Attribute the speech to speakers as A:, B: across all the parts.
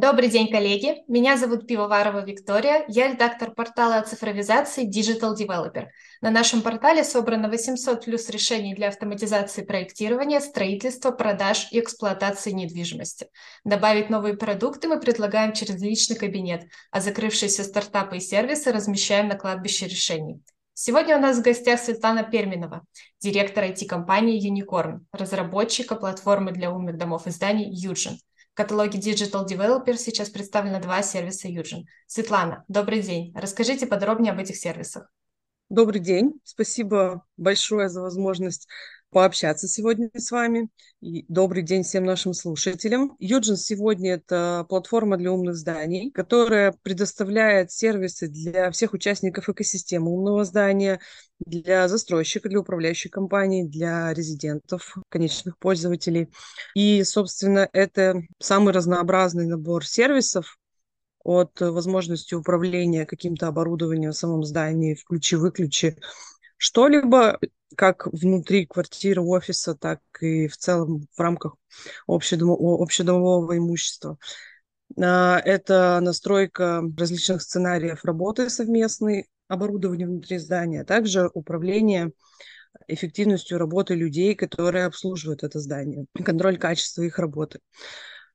A: Добрый день, коллеги! Меня зовут Пивоварова Виктория, я редактор портала о цифровизации Digital Developer. На нашем портале собрано 800 плюс решений для автоматизации проектирования, строительства, продаж и эксплуатации недвижимости. Добавить новые продукты мы предлагаем через личный кабинет, а закрывшиеся стартапы и сервисы размещаем на кладбище решений. Сегодня у нас в гостях Светлана Перминова, директор IT-компании Unicorn, разработчика платформы для умных домов и зданий Юджин – каталоге Digital Developer сейчас представлено два сервиса Юджин. Светлана, добрый день. Расскажите подробнее об этих сервисах.
B: Добрый день. Спасибо большое за возможность пообщаться сегодня с вами. И добрый день всем нашим слушателям. Юджин сегодня это платформа для умных зданий, которая предоставляет сервисы для всех участников экосистемы умного здания, для застройщика, для управляющей компании, для резидентов, конечных пользователей. И, собственно, это самый разнообразный набор сервисов, от возможности управления каким-то оборудованием в самом здании, включи-выключи, что-либо как внутри квартиры, офиса, так и в целом в рамках общедомового, имущества. А, это настройка различных сценариев работы совместной, оборудования внутри здания, а также управление эффективностью работы людей, которые обслуживают это здание, контроль качества их работы.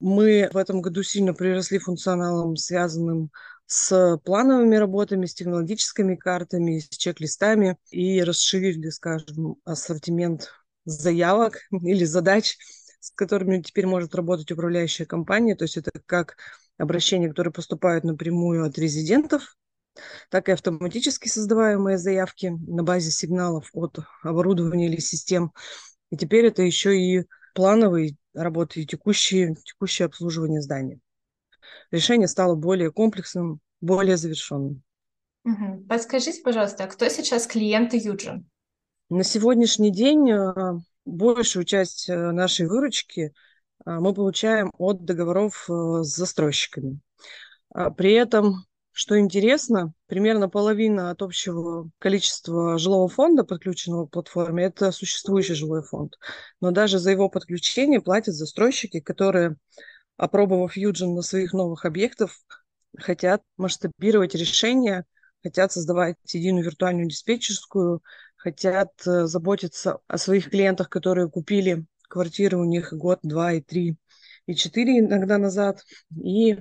B: Мы в этом году сильно приросли функционалом, связанным с плановыми работами, с технологическими картами, с чек-листами и расширили, скажем, ассортимент заявок или задач, с которыми теперь может работать управляющая компания. То есть это как обращения, которые поступают напрямую от резидентов, так и автоматически создаваемые заявки на базе сигналов от оборудования или систем. И теперь это еще и плановые работы и текущие, текущее обслуживание здания решение стало более комплексным, более завершенным.
A: Угу. Подскажите, пожалуйста, а кто сейчас клиенты Юджин?
B: На сегодняшний день э, большую часть э, нашей выручки э, мы получаем от договоров с застройщиками. А при этом, что интересно, примерно половина от общего количества жилого фонда, подключенного к платформе, это существующий жилой фонд. Но даже за его подключение платят застройщики, которые опробовав Юджин на своих новых объектах, хотят масштабировать решения, хотят создавать единую виртуальную диспетчерскую, хотят э, заботиться о своих клиентах, которые купили квартиры у них год, два и три и четыре иногда назад, и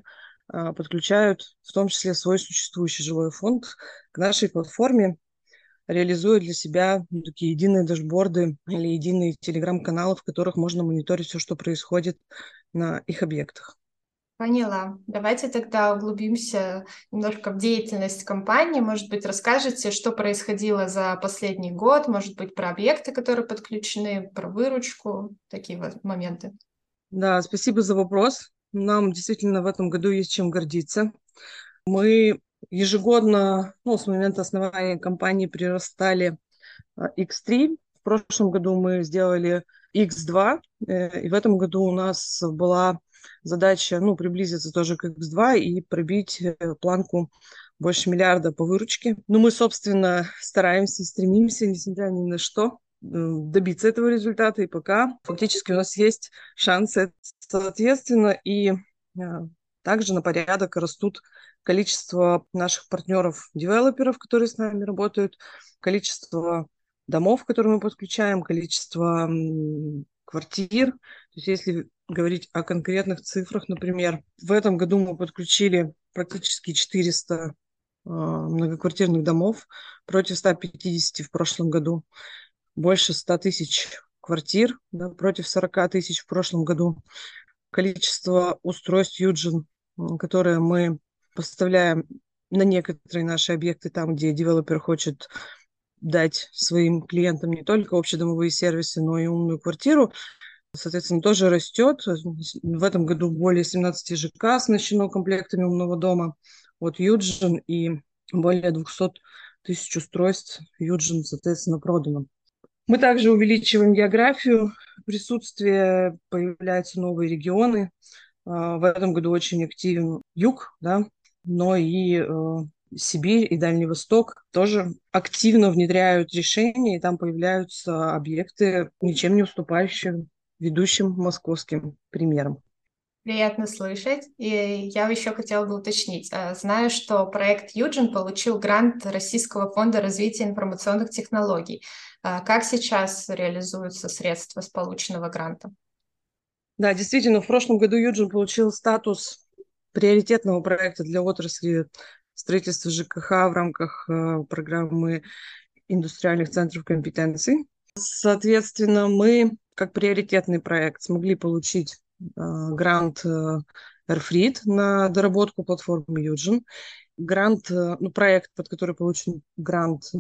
B: подключают в том числе свой существующий жилой фонд к нашей платформе, реализуя для себя ну, такие единые дашборды или единые телеграм-каналы, в которых можно мониторить все, что происходит на их объектах.
A: Поняла. Давайте тогда углубимся немножко в деятельность компании. Может быть, расскажете, что происходило за последний год, может быть, про объекты, которые подключены, про выручку, такие вот моменты.
B: Да, спасибо за вопрос. Нам действительно в этом году есть чем гордиться. Мы ежегодно, ну, с момента основания компании прирастали X3. А, в прошлом году мы сделали X2, э, и в этом году у нас была задача, ну, приблизиться тоже к X2 и пробить э, планку больше миллиарда по выручке. Ну, мы, собственно, стараемся, стремимся, несмотря ни на что, добиться этого результата, и пока фактически у нас есть шансы, соответственно, и э, также на порядок растут количество наших партнеров-девелоперов, которые с нами работают, количество домов, которые мы подключаем, количество квартир. То есть если говорить о конкретных цифрах, например, в этом году мы подключили практически 400 э, а, многоквартирных домов против 150 в прошлом году. Больше 100 тысяч квартир да, против 40 тысяч в прошлом году. Количество устройств Юджин, которые мы поставляем на некоторые наши объекты, там, где девелопер хочет дать своим клиентам не только общедомовые сервисы, но и умную квартиру, соответственно, тоже растет. В этом году более 17 ЖК оснащено комплектами умного дома от Юджин и более 200 тысяч устройств Юджин, соответственно, продано. Мы также увеличиваем географию присутствия, появляются новые регионы. А, в этом году очень активен юг, да, но и э, Сибирь и Дальний Восток тоже активно внедряют решения, и там появляются объекты, ничем не уступающие ведущим московским примерам.
A: Приятно слышать. И я еще хотела бы уточнить. А, знаю, что проект Юджин получил грант Российского фонда развития информационных технологий. А, как сейчас реализуются средства с полученного гранта?
B: Да, действительно, в прошлом году Юджин получил статус приоритетного проекта для отрасли строительства ЖКХ в рамках э, программы индустриальных центров компетенций. Соответственно, мы как приоритетный проект смогли получить э, грант э, Airfreed на доработку платформы Юджин. Грант, э, ну, проект, под который получен грант э,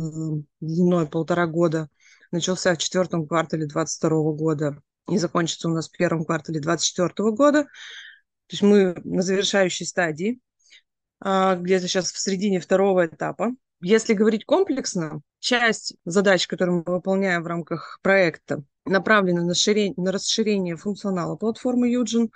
B: длиной полтора года, начался в четвертом квартале 2022 года и закончится у нас в первом квартале 2024 года. То есть мы на завершающей стадии, а, где-то сейчас в середине второго этапа. Если говорить комплексно, часть задач, которые мы выполняем в рамках проекта, направлена на, расширение, на расширение функционала платформы Юджин.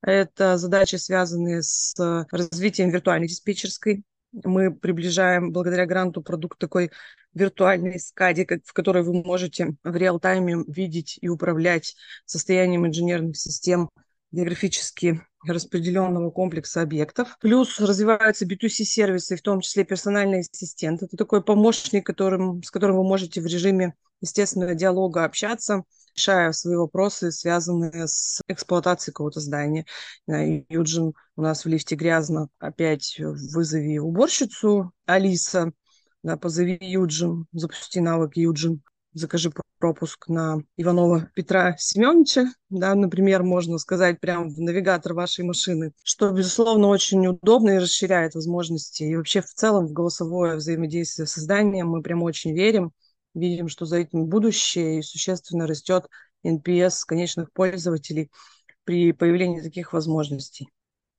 B: Это задачи, связанные с развитием виртуальной диспетчерской. Мы приближаем благодаря гранту продукт такой виртуальной скади, в которой вы можете в реал-тайме видеть и управлять состоянием инженерных систем географически распределенного комплекса объектов. Плюс развиваются B2C-сервисы, в том числе персональный ассистент. Это такой помощник, которым, с которым вы можете в режиме естественного диалога общаться, решая свои вопросы, связанные с эксплуатацией какого-то здания. Юджин, у нас в лифте грязно, опять вызови уборщицу, Алиса, да, позови Юджин, запусти навык Юджин, закажи пропуск на Иванова Петра Семеновича, да, например, можно сказать прямо в навигатор вашей машины, что, безусловно, очень удобно и расширяет возможности. И вообще в целом в голосовое взаимодействие с созданием мы прям очень верим, видим, что за этим будущее и существенно растет NPS конечных пользователей при появлении таких возможностей.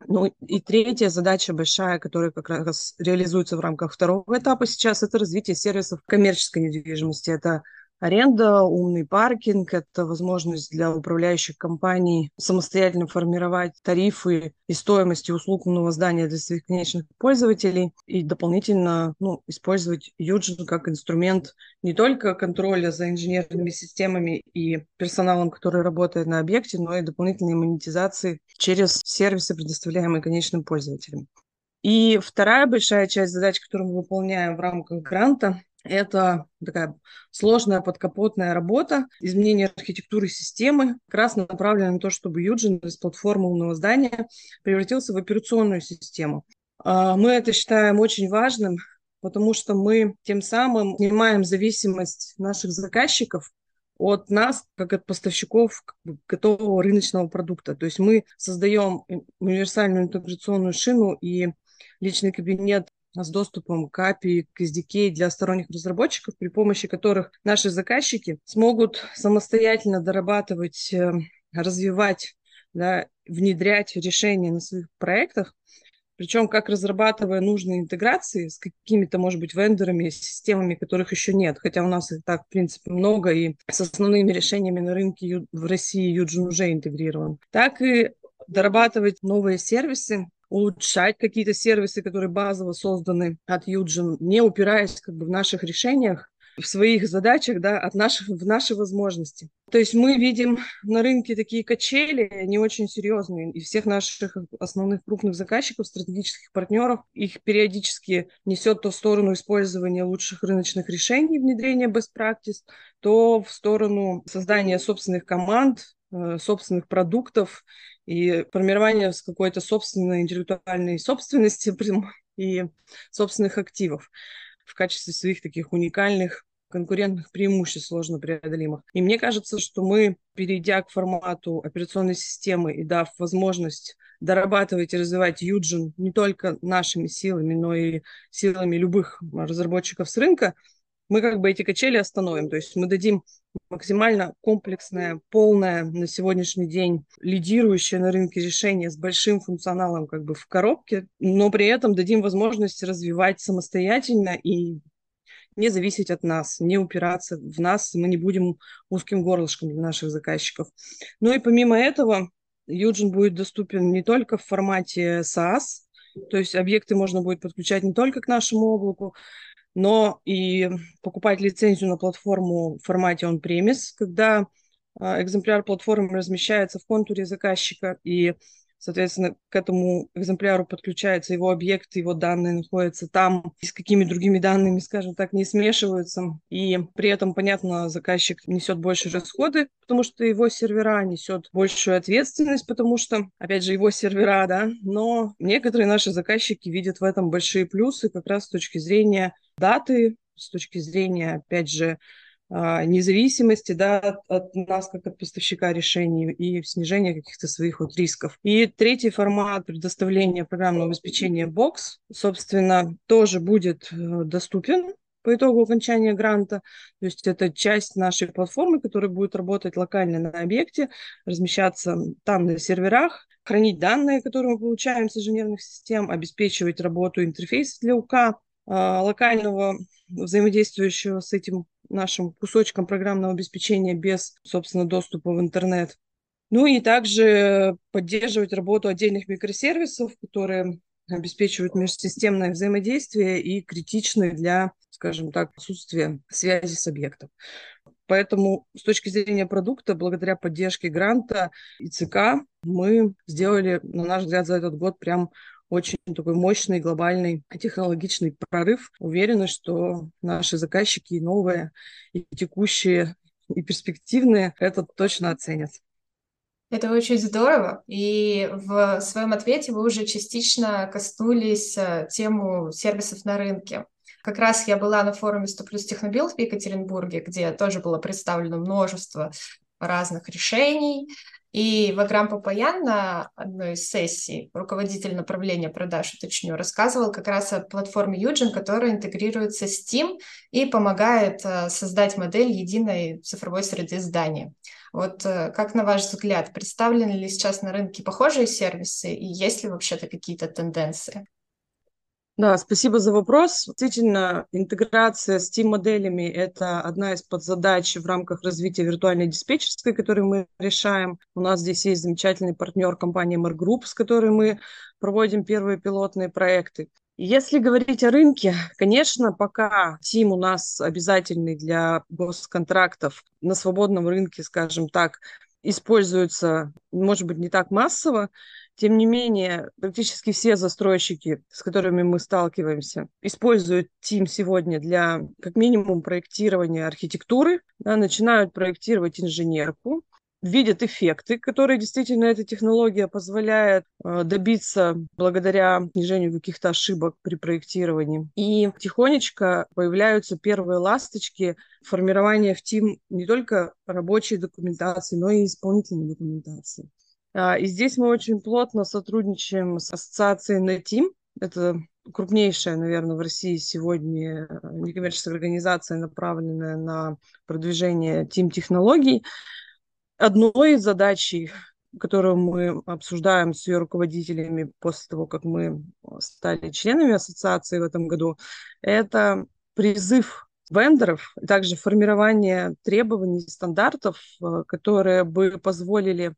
B: Ну и третья задача большая, которая как раз реализуется в рамках второго этапа сейчас, это развитие сервисов коммерческой недвижимости. Это Аренда, умный паркинг – это возможность для управляющих компаний самостоятельно формировать тарифы и стоимости услуг умного здания для своих конечных пользователей и дополнительно ну, использовать Юджин как инструмент не только контроля за инженерными системами и персоналом, который работает на объекте, но и дополнительной монетизации через сервисы, предоставляемые конечным пользователям. И вторая большая часть задач, которую мы выполняем в рамках гранта, это такая сложная подкапотная работа, изменение архитектуры системы, как раз направлена на то, чтобы Юджин из платформы умного здания превратился в операционную систему. А, мы это считаем очень важным, потому что мы тем самым снимаем зависимость наших заказчиков от нас, как от поставщиков готового рыночного продукта. То есть мы создаем универсальную интеграционную шину и личный кабинет с доступом к API, к SDK для сторонних разработчиков, при помощи которых наши заказчики смогут самостоятельно дорабатывать, э, развивать, да, внедрять решения на своих проектах, причем как разрабатывая нужные интеграции с какими-то, может быть, вендорами, системами, которых еще нет, хотя у нас и так, в принципе, много, и с основными решениями на рынке в России Юджин уже интегрирован, так и дорабатывать новые сервисы, улучшать какие-то сервисы, которые базово созданы от Юджин, не упираясь как бы в наших решениях, в своих задачах, да, от наших, в наши возможности. То есть мы видим на рынке такие качели, не очень серьезные, и всех наших основных крупных заказчиков, стратегических партнеров, их периодически несет то в сторону использования лучших рыночных решений, внедрения best practice, то в сторону создания собственных команд, э, собственных продуктов и формирование какой-то собственной интеллектуальной собственности и собственных активов в качестве своих таких уникальных конкурентных преимуществ сложно преодолимых. И мне кажется, что мы, перейдя к формату операционной системы и дав возможность дорабатывать и развивать Юджин не только нашими силами, но и силами любых разработчиков с рынка, мы как бы эти качели остановим. То есть мы дадим максимально комплексное, полное на сегодняшний день лидирующее на рынке решение с большим функционалом как бы в коробке, но при этом дадим возможность развивать самостоятельно и не зависеть от нас, не упираться в нас, мы не будем узким горлышком для наших заказчиков. Ну и помимо этого, Юджин будет доступен не только в формате SaaS, то есть объекты можно будет подключать не только к нашему облаку, но и покупать лицензию на платформу в формате on-premise, когда а, экземпляр платформы размещается в контуре заказчика, и Соответственно, к этому экземпляру подключается его объект, его данные находятся там, и с какими другими данными, скажем так, не смешиваются. И при этом, понятно, заказчик несет больше расходы, потому что его сервера несет большую ответственность, потому что, опять же, его сервера, да, но некоторые наши заказчики видят в этом большие плюсы как раз с точки зрения даты, с точки зрения, опять же, независимости да, от, от нас, как от поставщика решений, и снижения каких-то своих вот рисков. И третий формат предоставления программного обеспечения Box, собственно, тоже будет э, доступен по итогу окончания гранта. То есть это часть нашей платформы, которая будет работать локально на объекте, размещаться там на серверах, хранить данные, которые мы получаем с инженерных систем, обеспечивать работу интерфейса для УК, а, локального взаимодействующего с этим нашим кусочком программного обеспечения без, собственно, доступа в интернет. Ну и также поддерживать работу отдельных микросервисов, которые обеспечивают межсистемное взаимодействие и критичны для, скажем так, отсутствия связи с объектом. Поэтому с точки зрения продукта, благодаря поддержке гранта и ЦК, мы сделали, на наш взгляд, за этот год прям очень такой мощный глобальный технологичный прорыв. Уверены, что наши заказчики и новые, и текущие, и перспективные это точно оценят.
A: Это очень здорово. И в своем ответе вы уже частично коснулись э, тему сервисов на рынке. Как раз я была на форуме 100 плюс Технобилд в Екатеринбурге, где тоже было представлено множество разных решений, и Ваграм Папаян на одной из сессий, руководитель направления продаж, уточню, рассказывал как раз о платформе Юджин, которая интегрируется с Steam и помогает э, создать модель единой цифровой среды здания. Вот э, как на ваш взгляд, представлены ли сейчас на рынке похожие сервисы и есть ли вообще-то какие-то тенденции?
B: Да, спасибо за вопрос. Действительно, интеграция с Team-моделями – это одна из подзадач в рамках развития виртуальной диспетчерской, которую мы решаем. У нас здесь есть замечательный партнер компания Mer Group, с которой мы проводим первые пилотные проекты. Если говорить о рынке, конечно, пока Team у нас обязательный для госконтрактов на свободном рынке, скажем так, используется, может быть, не так массово, тем не менее, практически все застройщики, с которыми мы сталкиваемся, используют Team сегодня для, как минимум, проектирования архитектуры, да, начинают проектировать инженерку, видят эффекты, которые действительно эта технология позволяет э, добиться благодаря снижению каких-то ошибок при проектировании. И тихонечко появляются первые ласточки формирования в Team не только рабочей документации, но и исполнительной документации. А, и здесь мы очень плотно сотрудничаем с ассоциацией NetTeam. Это крупнейшая, наверное, в России сегодня некоммерческая организация, направленная на продвижение тим-технологий. Одной из задач, которую мы обсуждаем с ее руководителями после того, как мы стали членами ассоциации в этом году, это призыв вендоров, также формирование требований, стандартов, э, которые бы позволили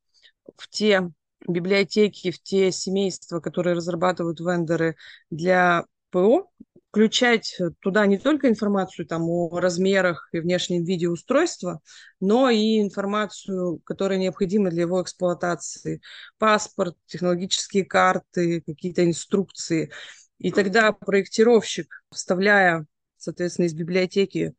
B: в те библиотеки, в те семейства, которые разрабатывают вендоры для ПО, включать туда не только информацию там, о размерах и внешнем виде устройства, но и информацию, которая необходима для его эксплуатации. Паспорт, технологические карты, какие-то инструкции. И тогда проектировщик, вставляя, соответственно, из библиотеки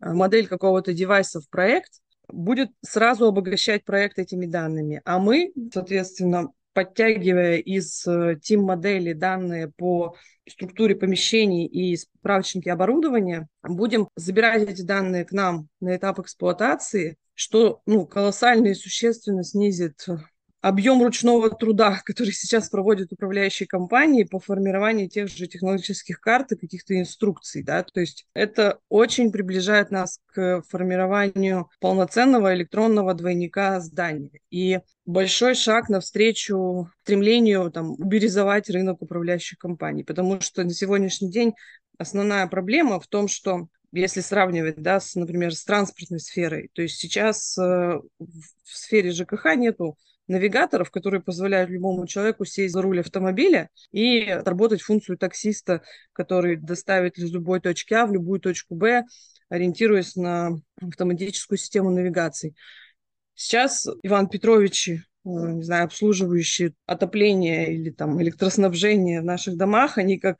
B: э, модель какого-то девайса в проект, будет сразу обогащать проект этими данными. А мы, соответственно, подтягивая из тим э, модели данные по структуре помещений и справочники оборудования, будем забирать эти данные к нам на этап эксплуатации, что ну, колоссально и существенно снизит объем ручного труда, который сейчас проводят управляющие компании по формированию тех же технологических карт и каких-то инструкций. Да? То есть это очень приближает нас к формированию полноценного электронного двойника здания. И большой шаг навстречу стремлению там, уберизовать рынок управляющих компаний. Потому что на сегодняшний день основная проблема в том, что если сравнивать, да, с, например, с транспортной сферой, то есть сейчас э, в сфере ЖКХ нету навигаторов, которые позволяют любому человеку сесть за руль автомобиля и отработать функцию таксиста, который доставит из любой точки А в любую точку Б, ориентируясь на автоматическую систему навигации. Сейчас Иван Петрович не знаю, обслуживающие отопление или там электроснабжение в наших домах, они как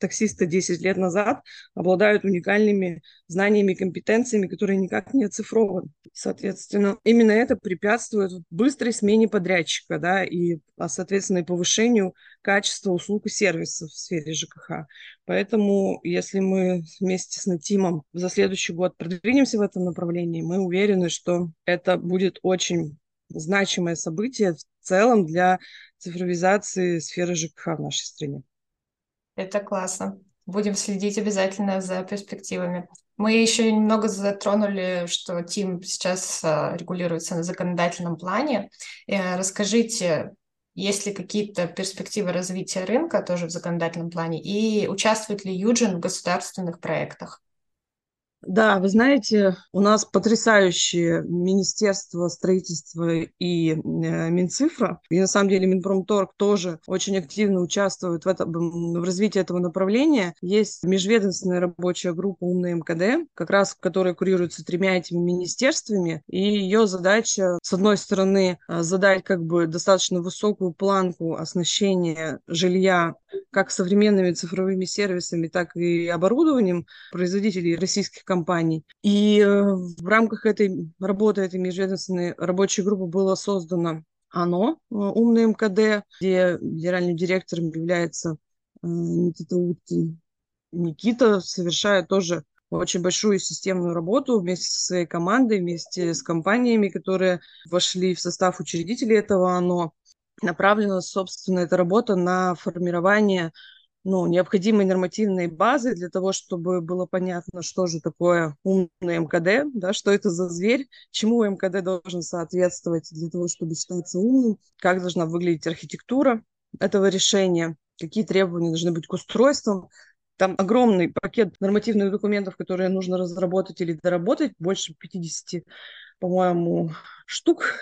B: таксисты 10 лет назад обладают уникальными знаниями и компетенциями, которые никак не оцифрованы. Соответственно, именно это препятствует быстрой смене подрядчика, да, и, а, соответственно, и повышению качества услуг и сервисов в сфере ЖКХ. Поэтому, если мы вместе с Натимом за следующий год продвинемся в этом направлении, мы уверены, что это будет очень значимое событие в целом для цифровизации сферы ЖКХ в нашей стране.
A: Это классно. Будем следить обязательно за перспективами. Мы еще немного затронули, что Тим сейчас а, регулируется на законодательном плане. Э, расскажите, есть ли какие-то перспективы развития рынка тоже в законодательном плане и участвует ли Юджин в государственных проектах?
B: Да, вы знаете, у нас потрясающее Министерство строительства и э, Минцифра. И на самом деле Минпромторг тоже очень активно участвует в, этом, в развитии этого направления. Есть межведомственная рабочая группа «Умная МКД», как раз которая курируется тремя этими министерствами. И ее задача, с одной стороны, э, задать как бы достаточно высокую планку оснащения жилья как современными цифровыми сервисами, так и оборудованием производителей российских компаний. И э, в рамках этой работы, этой межведомственной рабочей группы было создано ОНО, э, умный МКД, где генеральным директором является э, Никита Уткин. Никита совершает тоже очень большую системную работу вместе со своей командой, вместе с компаниями, которые вошли в состав учредителей этого ОНО. Направлена, собственно, эта работа на формирование ну, необходимой нормативной базы для того, чтобы было понятно, что же такое умный МКД, да, что это за зверь, чему МКД должен соответствовать для того, чтобы считаться умным, как должна выглядеть архитектура этого решения, какие требования должны быть к устройствам. Там огромный пакет нормативных документов, которые нужно разработать или доработать, больше 50, по-моему, штук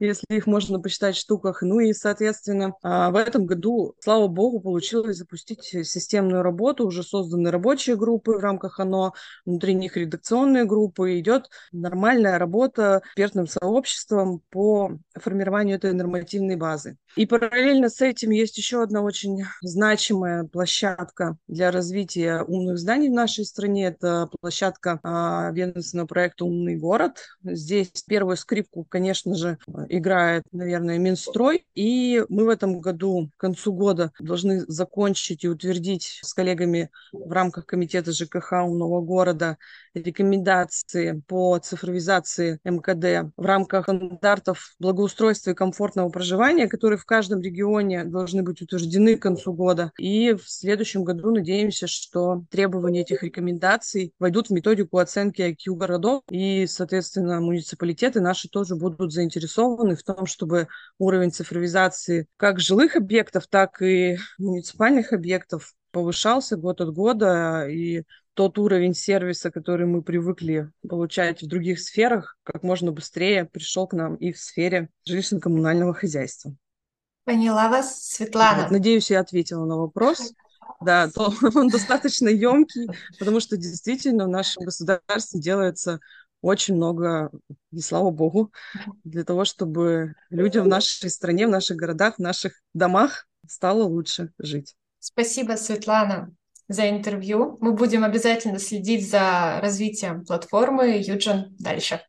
B: если их можно посчитать в штуках. Ну и, соответственно, а, в этом году, слава богу, получилось запустить системную работу, уже созданы рабочие группы в рамках ОНО, внутри них редакционные группы, идет нормальная работа экспертным сообществом по формированию этой нормативной базы. И параллельно с этим есть еще одна очень значимая площадка для развития умных зданий в нашей стране. Это площадка а, ведомственного проекта «Умный город». Здесь первую скрипку, конечно же, играет, наверное, Минстрой. И мы в этом году, к концу года, должны закончить и утвердить с коллегами в рамках Комитета ЖКХ умного города рекомендации по цифровизации МКД в рамках стандартов благоустройства и комфортного проживания, которые в каждом регионе должны быть утверждены к концу года. И в следующем году надеемся, что требования этих рекомендаций войдут в методику оценки IQ городов, и, соответственно, муниципалитеты наши тоже будут заинтересованы в том, чтобы уровень цифровизации как жилых объектов, так и муниципальных объектов повышался год от года, и тот уровень сервиса, который мы привыкли получать в других сферах, как можно быстрее пришел к нам и в сфере жилищно-коммунального хозяйства.
A: Поняла вас, Светлана.
B: Вот, надеюсь, я ответила на вопрос. Да, то он достаточно емкий, потому что действительно в нашем государстве делается очень много, и слава богу, для того, чтобы людям в нашей стране, в наших городах, в наших домах стало лучше жить.
A: Спасибо, Светлана, за интервью. Мы будем обязательно следить за развитием платформы Юджин дальше.